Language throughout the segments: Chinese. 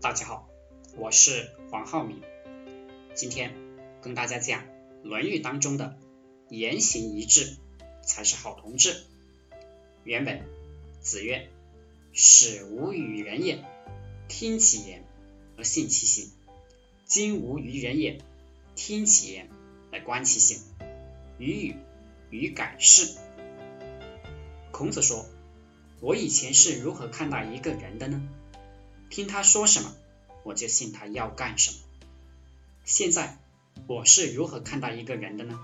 大家好，我是黄浩明，今天跟大家讲《论语》当中的言行一致才是好同志。原本子曰：“使无与人也，听其言而信其行；今无与人也，听其言而观其行。予与与改是。”孔子说：“我以前是如何看待一个人的呢？听他说什么，我就信他要干什么。现在我是如何看待一个人的呢？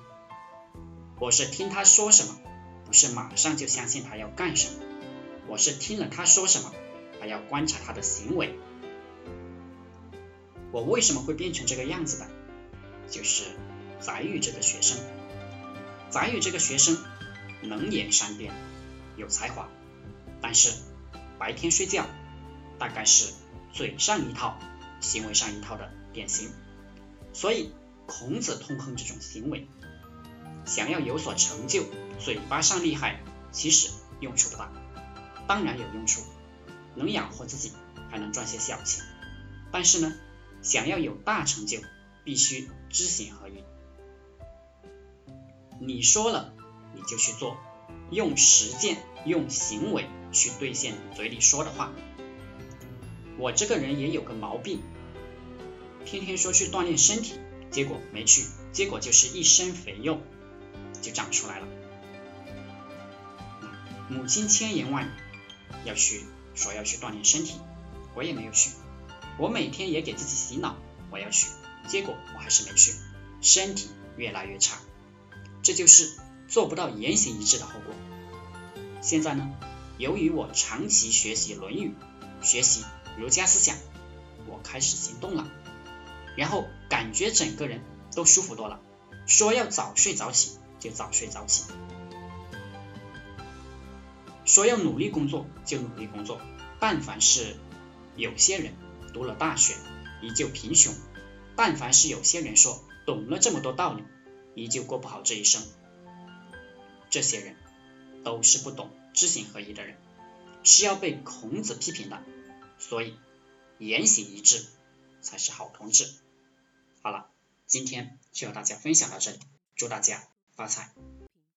我是听他说什么，不是马上就相信他要干什么。我是听了他说什么，还要观察他的行为。我为什么会变成这个样子的？就是宰予这个学生。宰予这个学生能言善辩。有才华，但是白天睡觉，大概是嘴上一套，行为上一套的典型。所以孔子痛恨这种行为。想要有所成就，嘴巴上厉害，其实用处不大。当然有用处，能养活自己，还能赚些小钱。但是呢，想要有大成就，必须知行合一。你说了，你就去做。用实践、用行为去兑现嘴里说的话。我这个人也有个毛病，天天说去锻炼身体，结果没去，结果就是一身肥肉就长出来了。母亲千言万语要去说要去锻炼身体，我也没有去。我每天也给自己洗脑，我要去，结果我还是没去，身体越来越差。这就是。做不到言行一致的后果。现在呢，由于我长期学习《论语》，学习儒家思想，我开始行动了，然后感觉整个人都舒服多了。说要早睡早起就早睡早起，说要努力工作就努力工作。但凡是有些人读了大学依旧贫穷，但凡是有些人说懂了这么多道理，依旧过不好这一生。这些人都是不懂知行合一的人，是要被孔子批评的。所以言行一致才是好同志。好了，今天就和大家分享到这里，祝大家发财。